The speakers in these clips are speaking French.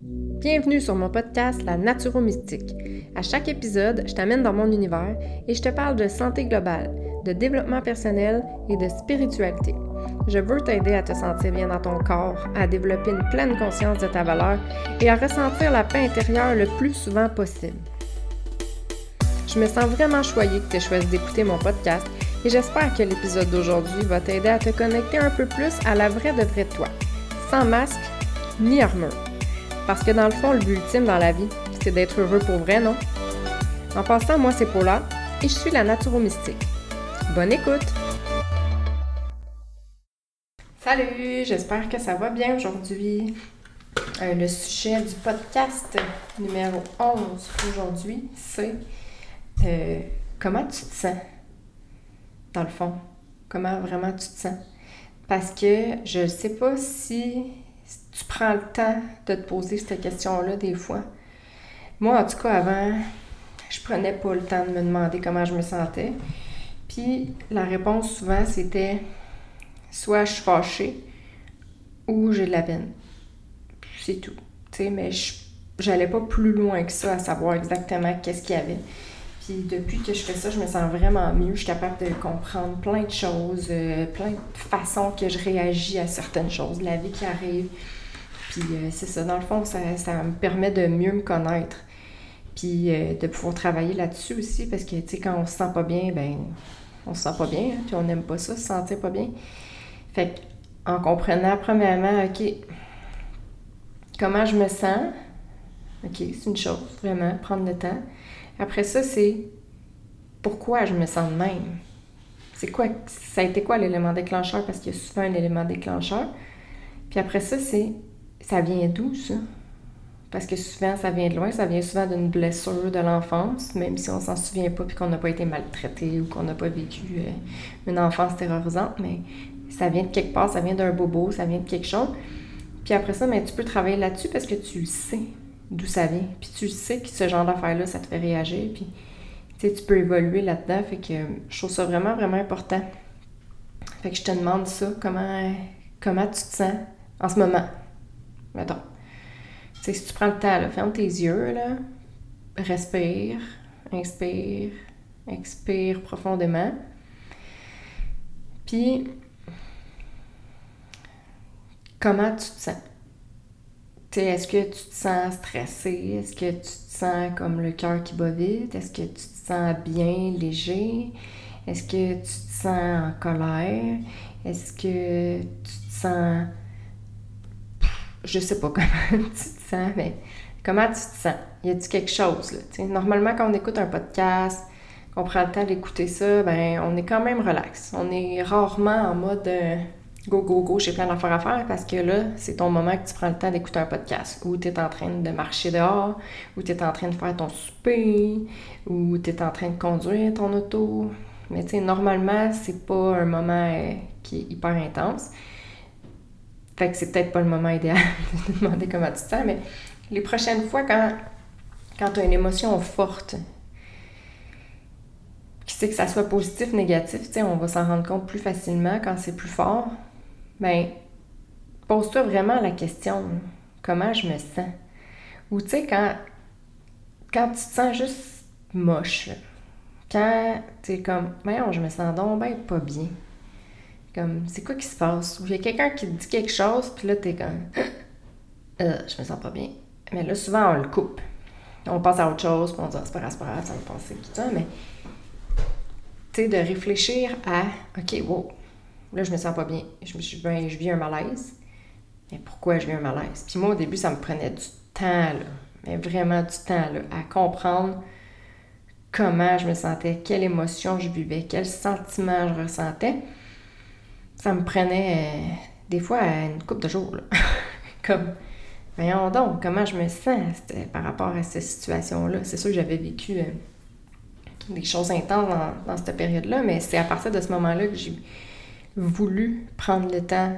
Bienvenue sur mon podcast La Naturo-Mystique. À chaque épisode, je t'amène dans mon univers et je te parle de santé globale, de développement personnel et de spiritualité. Je veux t'aider à te sentir bien dans ton corps, à développer une pleine conscience de ta valeur et à ressentir la paix intérieure le plus souvent possible. Je me sens vraiment choyée que tu aies choisi d'écouter mon podcast et j'espère que l'épisode d'aujourd'hui va t'aider à te connecter un peu plus à la vraie de vraie toi, sans masque ni armure. Parce que dans le fond, le but ultime dans la vie, c'est d'être heureux pour vrai, non? En passant, moi, c'est Paula et je suis la Naturo-Mystique. Bonne écoute! Salut, j'espère que ça va bien aujourd'hui. Euh, le sujet du podcast numéro 11 aujourd'hui, c'est euh, comment tu te sens, dans le fond. Comment vraiment tu te sens? Parce que je ne sais pas si tu prends le temps de te poser cette question-là des fois. Moi, en tout cas, avant, je prenais pas le temps de me demander comment je me sentais. Puis la réponse souvent, c'était soit je suis fâchée ou j'ai de la peine. C'est tout. Sais, mais j'allais pas plus loin que ça à savoir exactement qu'est-ce qu'il y avait. Puis depuis que je fais ça, je me sens vraiment mieux. Je suis capable de comprendre plein de choses, euh, plein de façons que je réagis à certaines choses, la vie qui arrive. Puis euh, c'est ça, dans le fond, ça, me permet de mieux me connaître. Puis euh, de pouvoir travailler là-dessus aussi, parce que, tu sais, quand on se sent pas bien, ben on se sent pas bien, hein, puis on n'aime pas ça, se sentir pas bien. Fait en comprenant, premièrement, OK, comment je me sens, OK, c'est une chose, vraiment, prendre le temps. Après ça, c'est pourquoi je me sens de même? C'est quoi, ça a été quoi l'élément déclencheur? Parce qu'il y a souvent un élément déclencheur. Puis après ça, c'est ça vient d'où, ça? Parce que souvent, ça vient de loin, ça vient souvent d'une blessure de l'enfance, même si on s'en souvient pas puis qu'on n'a pas été maltraité ou qu'on n'a pas vécu euh, une enfance terrorisante, mais ça vient de quelque part, ça vient d'un bobo, ça vient de quelque chose. Puis après ça, mais tu peux travailler là-dessus parce que tu le sais d'où ça vient. Puis tu sais que ce genre d'affaires-là, ça te fait réagir. Puis tu peux évoluer là-dedans. Fait que je trouve ça vraiment, vraiment important. Fait que je te demande ça, comment, comment tu te sens en ce moment? Mettons. Tu sais, si tu prends le temps, ferme tes yeux, là, respire, inspire, expire profondément. Puis, comment tu te sens? Est-ce que tu te sens stressé? Est-ce que tu te sens comme le cœur qui bat vite? Est-ce que tu te sens bien, léger? Est-ce que tu te sens en colère? Est-ce que tu te sens je sais pas comment tu te sens, mais comment tu te sens? Y a-t-il quelque chose, là? normalement, quand on écoute un podcast, qu'on prend le temps d'écouter ça, ben on est quand même relax. On est rarement en mode euh, go, go, go, j'ai plein d'affaires à faire parce que là, c'est ton moment que tu prends le temps d'écouter un podcast ou tu es en train de marcher dehors, ou tu es en train de faire ton souper, ou tu es en train de conduire ton auto. Mais tu normalement, c'est pas un moment euh, qui est hyper intense. Fait que c'est peut-être pas le moment idéal de te demander comment tu te sens, mais les prochaines fois, quand, quand tu as une émotion forte, qui sait que ça soit positif, négatif, on va s'en rendre compte plus facilement quand c'est plus fort, ben pose-toi vraiment la question comment je me sens? Ou tu sais, quand, quand tu te sens juste moche, quand tu es comme, voyons, je me sens donc ben pas bien. Comme, c'est quoi qui se passe? Ou il y a quelqu'un qui te dit quelque chose, puis là, t'es comme, euh, je me sens pas bien. Mais là, souvent, on le coupe. On passe à autre chose, puis on dit, ah, c'est pas grave, c'est pas grave, ça va passer, tout ça. Mais, tu sais, de réfléchir à, OK, wow, là, je me sens pas bien. Je, me suis, je vis un malaise. Mais pourquoi je vis un malaise? Puis moi, au début, ça me prenait du temps, là. Mais vraiment du temps, là, à comprendre comment je me sentais, quelle émotion je vivais, quel sentiment je ressentais ça me prenait euh, des fois une couple de jours. Comme, voyons donc, comment je me sens par rapport à cette situation-là? C'est sûr que j'avais vécu euh, des choses intenses dans, cette période-là, mais c'est à partir de ce moment-là que j'ai voulu prendre le temps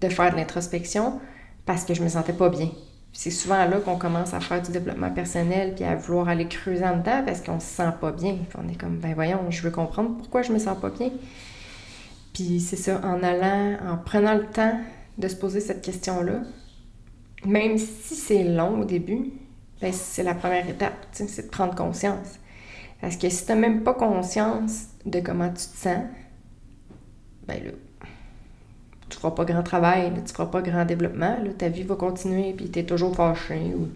de faire de l'introspection parce que je me sentais pas bien. C'est souvent là qu'on commence à faire du développement personnel puis à vouloir aller creuser en dedans parce qu'on se sent pas bien. on est comme, ben voyons, je veux comprendre pourquoi je me sens pas bien. Puis c'est ça, en allant, en prenant le temps de se poser cette question-là, même si c'est long au début, ben, c'est la première étape, c'est de prendre conscience. Parce que si tu n'as même pas conscience de comment tu te sens, ben là, tu feras pas grand travail, tu feras pas grand développement, là, ta vie va continuer, puis tu es toujours fâché, ou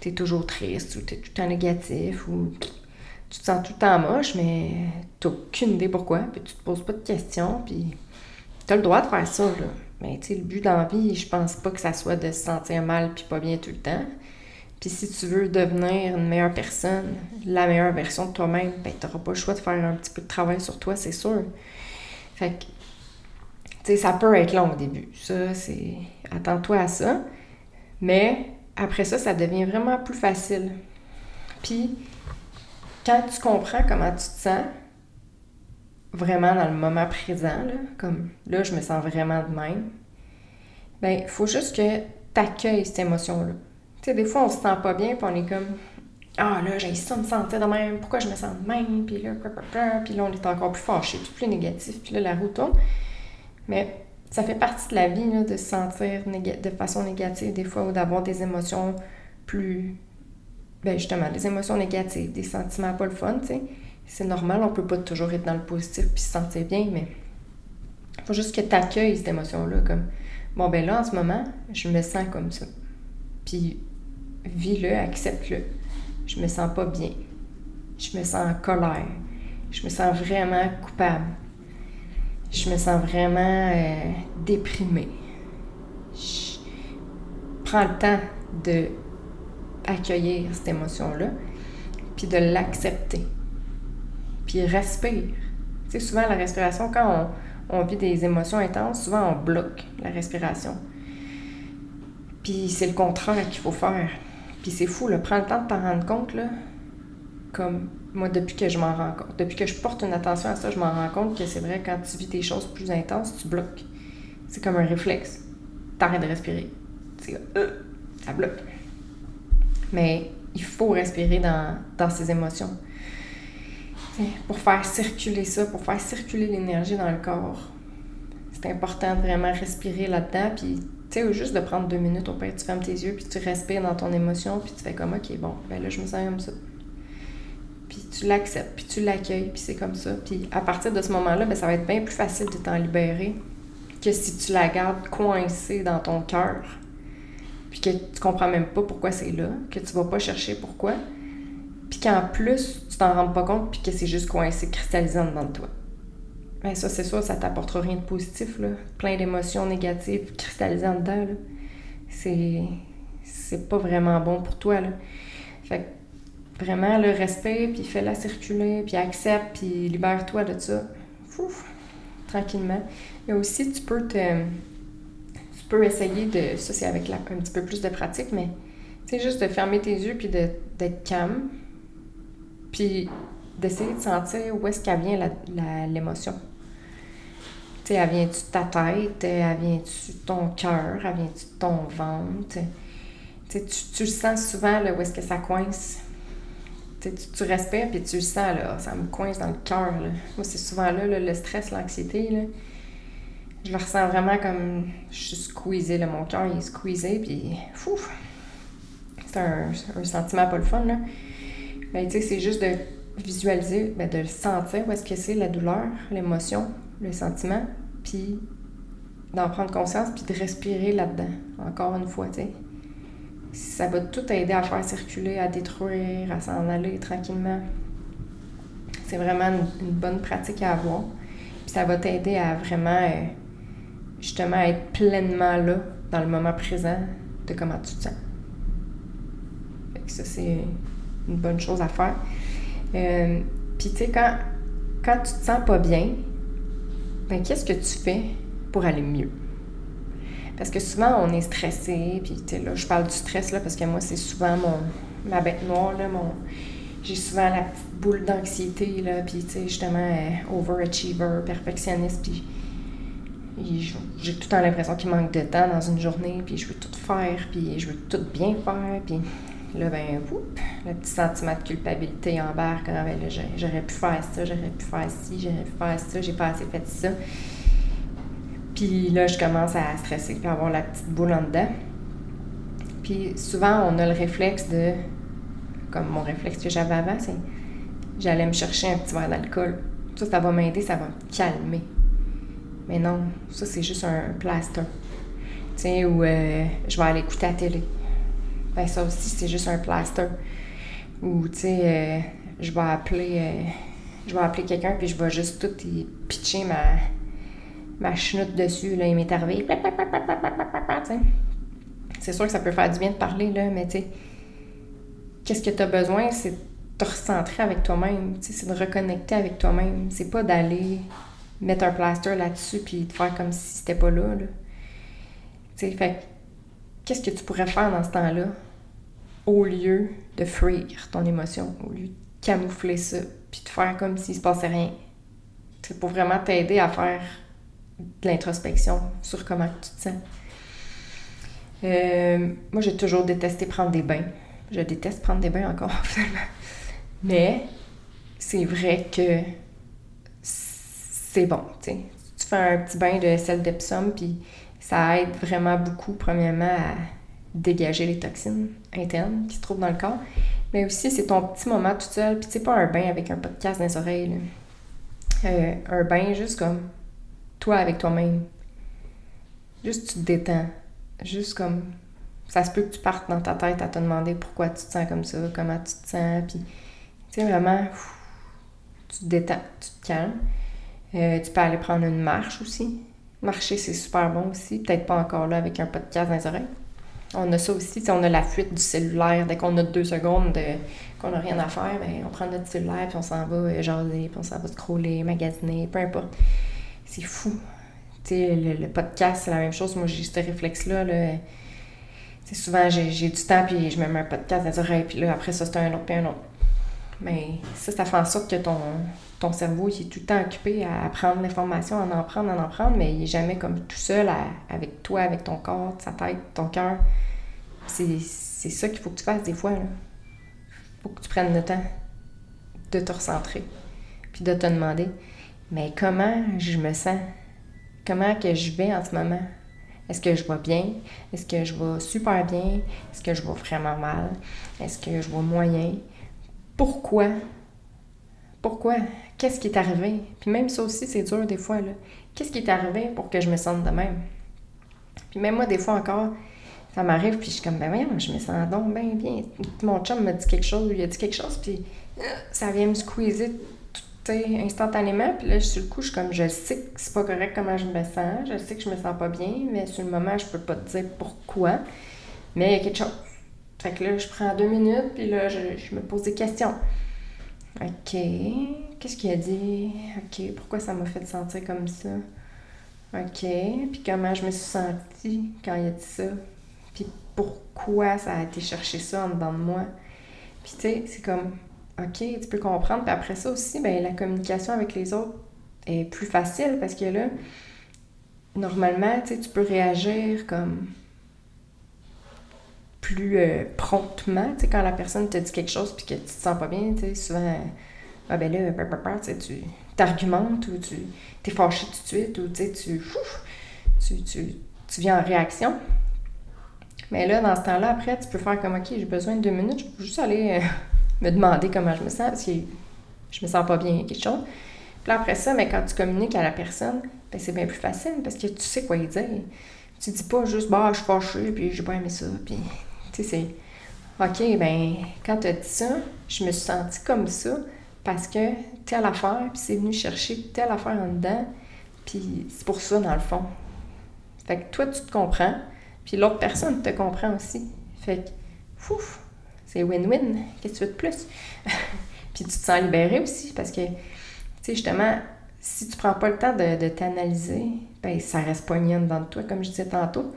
tu es toujours triste, ou tu es tout le temps négatif, ou tu te sens tout le temps moche, mais tu aucune idée pourquoi, puis tu te poses pas de questions, puis tu as le droit de faire ça, là. Mais tu sais, le but dans la vie, je pense pas que ça soit de se sentir mal puis pas bien tout le temps. Puis si tu veux devenir une meilleure personne, la meilleure version de toi-même, ben t'auras pas le choix de faire un petit peu de travail sur toi, c'est sûr. Fait que, tu sais, ça peut être long au début. Ça, c'est... Attends-toi à ça. Mais après ça, ça devient vraiment plus facile. Puis, quand tu comprends comment tu te sens, vraiment dans le moment présent, là, comme là, je me sens vraiment de même, ben, il faut juste que tu accueilles cette émotion-là. Tu sais, des fois, on se sent pas bien, puis on est comme Ah là, j'ai ça me sentir de même, pourquoi je me sens de même, puis là, puis là, on est encore plus fâché, tout plus négatif, puis là, la roue tourne. Mais ça fait partie de la vie, là, de se sentir de façon négative des fois, ou d'avoir des émotions plus. Ben, justement, des émotions négatives, des sentiments pas le fun, tu sais c'est normal, on peut pas toujours être dans le positif puis se sentir bien, mais il faut juste que tu accueilles cette émotion-là comme bon ben là en ce moment, je me sens comme ça. Puis vis-le, accepte-le. Je me sens pas bien. Je me sens en colère. Je me sens vraiment coupable. Je me sens vraiment euh, déprimée. Prends le temps de accueillir cette émotion-là, puis de l'accepter puis respire. Tu sais, souvent, la respiration, quand on, vit des émotions intenses, souvent, on bloque la respiration. Puis c'est le contraire qu'il faut faire. Puis c'est fou, là, prends le temps de t'en rendre compte, là, comme moi, depuis que je m'en rends compte, depuis que je porte une attention à ça, je m'en rends compte que c'est vrai, quand tu vis des choses plus intenses, tu bloques. C'est comme un réflexe. T'arrêtes de respirer. C'est euh, ça bloque. Mais il faut respirer dans, dans ces émotions pour faire circuler ça, pour faire circuler l'énergie dans le corps. C'est important de vraiment respirer là-dedans, puis tu sais, juste de prendre deux minutes, au pire, tu fermes tes yeux, puis tu respires dans ton émotion, puis tu fais comme, OK, bon, ben là, je me sens comme ça. Puis tu l'acceptes, puis tu l'accueilles, puis c'est comme ça. Puis à partir de ce moment-là, ben, ça va être bien plus facile de t'en libérer que si tu la gardes coincée dans ton cœur, puis que tu comprends même pas pourquoi c'est là, que tu vas pas chercher pourquoi puis qu'en plus, tu t'en rends pas compte, puis que c'est juste coincé, cristallisant dans toi. Ben ça, c'est sûr, ça t'apportera rien de positif, là. Plein d'émotions négatives cristallisant dedans, là. C'est... C'est pas vraiment bon pour toi, là. Fait que, vraiment, le respect, puis fais-la circuler, puis accepte, puis libère-toi de ça. Fouf, tranquillement. Et aussi, tu peux te... Peux essayer de... Ça, c'est avec un petit peu plus de pratique, mais... Sais, juste de fermer tes yeux, puis d'être calme puis d'essayer de sentir où est-ce qu'elle vient l'émotion. Tu sais, elle vient-tu de ta tête? Elle vient-tu de ton cœur? Elle vient-tu de ton ventre? Tu, tu le sens souvent là, où est-ce que ça coince. Tu, tu respires puis tu le sens, là, ça me coince dans le cœur. Moi, c'est souvent là, le stress, l'anxiété. Je le ressens vraiment comme je suis squeezée. Là, mon cœur est squeezé, puis! C'est un, sentiment pas le fun. Là. Ben, tu sais, c'est juste de visualiser, ben, de sentir, où est-ce que c'est la douleur, l'émotion, le sentiment, puis d'en prendre conscience, puis de respirer là-dedans, encore une fois, tu sais. Ça va tout aider à faire circuler, à détruire, à s'en aller tranquillement. C'est vraiment une, bonne pratique à avoir. Puis ça va t'aider à vraiment, euh, justement, être pleinement là, dans le moment présent, de comment tu te sens. Fait que ça, c'est une bonne chose à faire. Euh, puis, tu sais, quand, quand tu te sens pas bien, ben, qu'est-ce que tu fais pour aller mieux? Parce que souvent, on est stressé, puis, tu là, je parle du stress, là, parce que moi, c'est souvent mon, ma bête noire, là, mon... J'ai souvent la boule d'anxiété, là, puis, tu sais, justement, euh, overachiever, perfectionniste, puis j'ai tout le temps l'impression qu'il manque de temps dans une journée, puis je veux tout faire, puis je veux tout bien faire, puis Là, ben, le petit sentiment de culpabilité embarque. Ah, ben, j'aurais pu faire ça, j'aurais pu faire ci, j'aurais pu faire ça, j'ai pas assez fait ça. Puis là, je commence à stresser puis avoir la petite boule en dedans. Puis souvent, on a le réflexe de. Comme mon réflexe que j'avais avant, c'est. J'allais me chercher un petit verre d'alcool. Ça, ça va m'aider, ça va me calmer. Mais non, ça, c'est juste un plaster. Tu sais, ou euh, je vais aller écouter la télé. Ben, ça aussi, c'est juste un plaster. Ou, tu sais, euh, je vais appeler. Euh, je vais appeler quelqu'un, puis je vais juste tout y pitcher ma, ma chenoute dessus. Là, il m'est. C'est sûr que ça peut faire du bien de parler, là, mais tu sais, qu'est-ce que tu as besoin? C'est de te recentrer avec toi-même. C'est de reconnecter avec toi-même. C'est pas d'aller mettre un plaster là-dessus puis de faire comme si c'était pas là. là. Tu sais, fait qu'est-ce que tu pourrais faire dans ce temps-là au lieu de fuir ton émotion, au lieu de camoufler ça, puis de faire comme s'il se passait rien? C'est pour vraiment t'aider à faire de l'introspection sur comment tu te sens. Euh, moi, j'ai toujours détesté prendre des bains. Je déteste prendre des bains encore, finalement. Mais c'est vrai que c'est bon, tu sais. Tu fais un petit bain de sel d'Epsom, puis ça aide vraiment beaucoup, premièrement, à dégager les toxines internes qui se trouvent dans le corps. Mais aussi, c'est ton petit moment tout seul, puis c'est pas un bain avec un podcast dans les oreilles. Euh, un bain juste comme toi avec toi-même. Juste tu te détends. Juste comme ça se peut que tu partes dans ta tête à te demander pourquoi tu te sens comme ça, comment tu te sens, puis tu sais vraiment tu te détends, tu te calmes. Euh, tu peux aller prendre une marche aussi. Marcher, c'est super bon aussi. Peut-être pas encore là avec un podcast dans les oreilles. On a ça aussi, on a la fuite du cellulaire. Dès qu'on a deux secondes qu'on n'a rien à faire, ben, on prend notre cellulaire puis on s'en va euh, jaser, puis on s'en va scroller, magasiner, peu importe. C'est fou. Le, le, podcast, c'est la même chose. Moi, j'ai ce réflexe-là. Là. souvent, j'ai du temps, puis je me mets un podcast dans les oreilles, puis là, après ça, c'est un autre, puis un autre. Mais ça, ça fait en sorte que ton, ton cerveau il est tout le temps occupé à prendre l'information, à en prendre, à en prendre, mais il n'est jamais comme tout seul avec toi, avec ton corps, ta tête, ton cœur. C'est ça qu'il faut que tu fasses des fois. Il faut que tu prennes le temps de te recentrer, puis de te demander, mais comment je me sens? Comment que je vais en ce moment? Est-ce que je vais bien? Est-ce que je vais super bien? Est-ce que je vais vraiment mal? Est-ce que je vais moyen? Pourquoi? Pourquoi? Qu'est-ce qui est arrivé? Puis même ça aussi, c'est dur des fois. là. Qu'est-ce qui est arrivé pour que je me sente de même? Puis même moi, des fois encore, ça m'arrive, puis je suis comme, ben voyons, je me sens donc bien bien. Mon chum me dit quelque chose, il a dit quelque chose, puis euh, ça vient me squeezer tout, instantanément. Puis là, sur le coup, je suis comme, je sais que c'est pas correct comment je me sens, je sais que je me sens pas bien, mais sur le moment, je peux pas te dire pourquoi. Mais il y a quelque chose. Fait que là, je prends deux minutes, puis là, je me pose des questions. OK. Qu'est-ce qu'il a dit? OK. Pourquoi ça m'a fait sentir comme ça? OK. Puis comment je me suis sentie quand il a dit ça? Puis pourquoi ça a été chercher ça en dedans de moi? Puis tu sais, c'est comme, OK, tu peux comprendre. Puis après ça aussi, ben la communication avec les autres est plus facile parce que là, normalement, tu peux réagir comme plus euh, promptement, tu sais, quand la personne te dit quelque chose puis que tu te sens pas bien, tu sais, souvent, ah ben là, tu t'argumentes ou tu t'es fâché tout de suite ou tu, tu, tu, tu viens en réaction. Mais là, dans ce temps-là, après, tu peux faire comme, OK, j'ai besoin de deux minutes, je peux juste aller euh, me demander comment je me sens parce que je me sens pas bien, quelque chose. Puis après ça, mais quand tu communiques à la personne, ben, c'est bien plus facile parce que tu sais quoi dire. Tu dis pas juste, bah, je suis fâché, puis j'ai pas aimé ça, puis tu sais, c'est OK, ben quand tu as dit ça, je me suis sentie comme ça parce que telle affaire, puis c'est venu chercher telle affaire en dedans, puis c'est pour ça, dans le fond. Fait que toi, tu te comprends, puis l'autre personne te comprend aussi. Fait que, ouf, c'est win-win. Qu'est-ce que tu veux de plus? puis tu te sens libéré aussi parce que, tu sais, justement, si tu prends pas le temps de, t'analyser, ben ça reste poignant dedans de toi, comme je disais tantôt.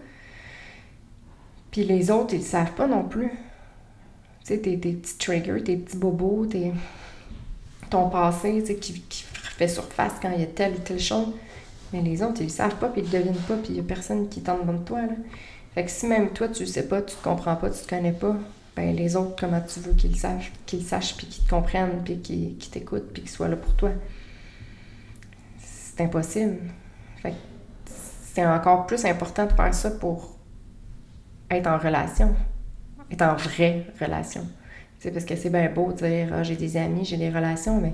Puis les autres, ils le savent pas non plus. Tu sais, tes, petits triggers, tes petits bobos, tes, ton passé, tu sais, qui, qui fait surface quand il y a telle ou telle chose. Mais les autres, ils le savent pas, puis ils le devinent pas, puis il y a personne qui tente de toi, là. Fait que si même toi, tu le sais pas, tu te comprends pas, tu te connais pas, ben les autres, comment tu veux qu'ils sachent, qu'ils sachent, puis qu'ils te comprennent, puis qu'ils t'écoutent, puis qu'ils soient là pour toi? C'est impossible. Fait que c'est encore plus important de faire ça pour être en relation être en vraie relation. sais, parce que c'est bien beau de dire ah, j'ai des amis, j'ai des relations, mais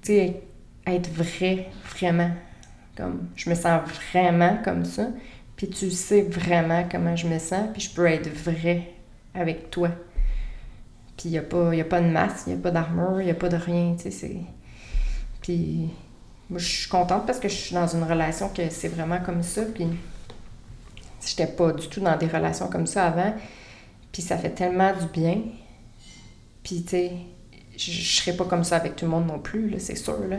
tu sais, être vrai, vraiment. Comme je me sens vraiment comme ça, puis tu sais vraiment comment je me sens, puis je peux être vrai avec toi. Puis il n'y a, pas, a pas de masque, il n'y a pas d'armure, il n'y a pas de rien, tu sais, c'est... Puis moi, je suis contente parce que je suis dans une relation que c'est vraiment comme ça, puis j'étais pas du tout dans des relations comme ça avant, puis ça fait tellement du bien. Puis, tu sais, je, serais pas comme ça avec tout le monde non plus, c'est sûr, là.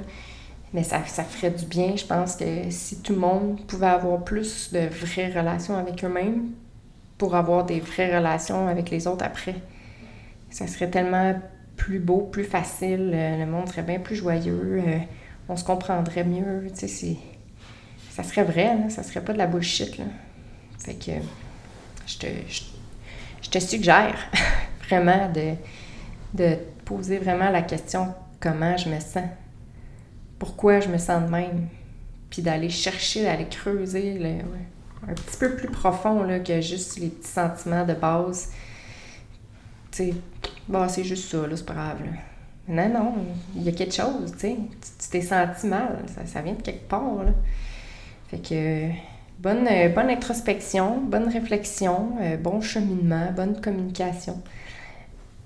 Mais ça, ça ferait du bien, je pense que si tout le monde pouvait avoir plus de vraies relations avec eux-mêmes pour avoir des vraies relations avec les autres après ça serait tellement plus beau, plus facile, euh, le monde serait bien plus joyeux, euh, on se comprendrait mieux, tu sais, ça serait vrai, là, ça serait pas de la bullshit, là. Fait que je te, je, te suggère vraiment de, de poser vraiment la question comment je me sens, pourquoi je me sens de même, puis d'aller chercher, d'aller creuser un petit peu plus profond là, que juste les petits sentiments de base sais, bon, c'est juste ça, là, c'est pas grave. Non, non, il y a quelque chose, tu sais. Tu t'es senti mal, ça, vient de quelque part, là. Fait que bonne, bonne introspection, bonne réflexion, euh, bon cheminement, bonne communication.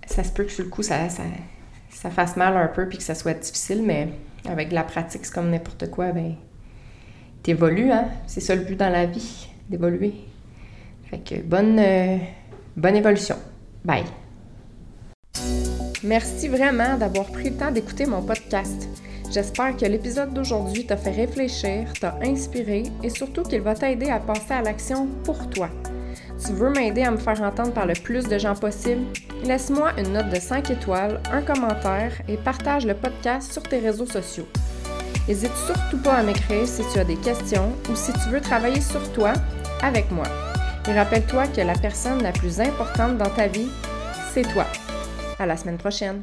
Ça se peut que sur le coup, ça, fasse mal un peu puis que ça soit difficile, mais avec la pratique, c'est comme n'importe quoi, ben t'évolues, hein? C'est ça le but dans la vie, d'évoluer. Fait que bonne, euh, bonne évolution. Bye! Merci vraiment d'avoir pris le temps d'écouter mon podcast. J'espère que l'épisode d'aujourd'hui t'a fait réfléchir, t'a inspiré et surtout qu'il va t'aider à passer à l'action pour toi. Tu veux m'aider à me faire entendre par le plus de gens possible? Laisse-moi une note de 5 étoiles, un commentaire et partage le podcast sur tes réseaux sociaux. N'hésite surtout pas à m'écrire si tu as des questions ou si tu veux travailler sur toi avec moi. Et rappelle-toi que la personne la plus importante dans ta vie, c'est toi. À la semaine prochaine.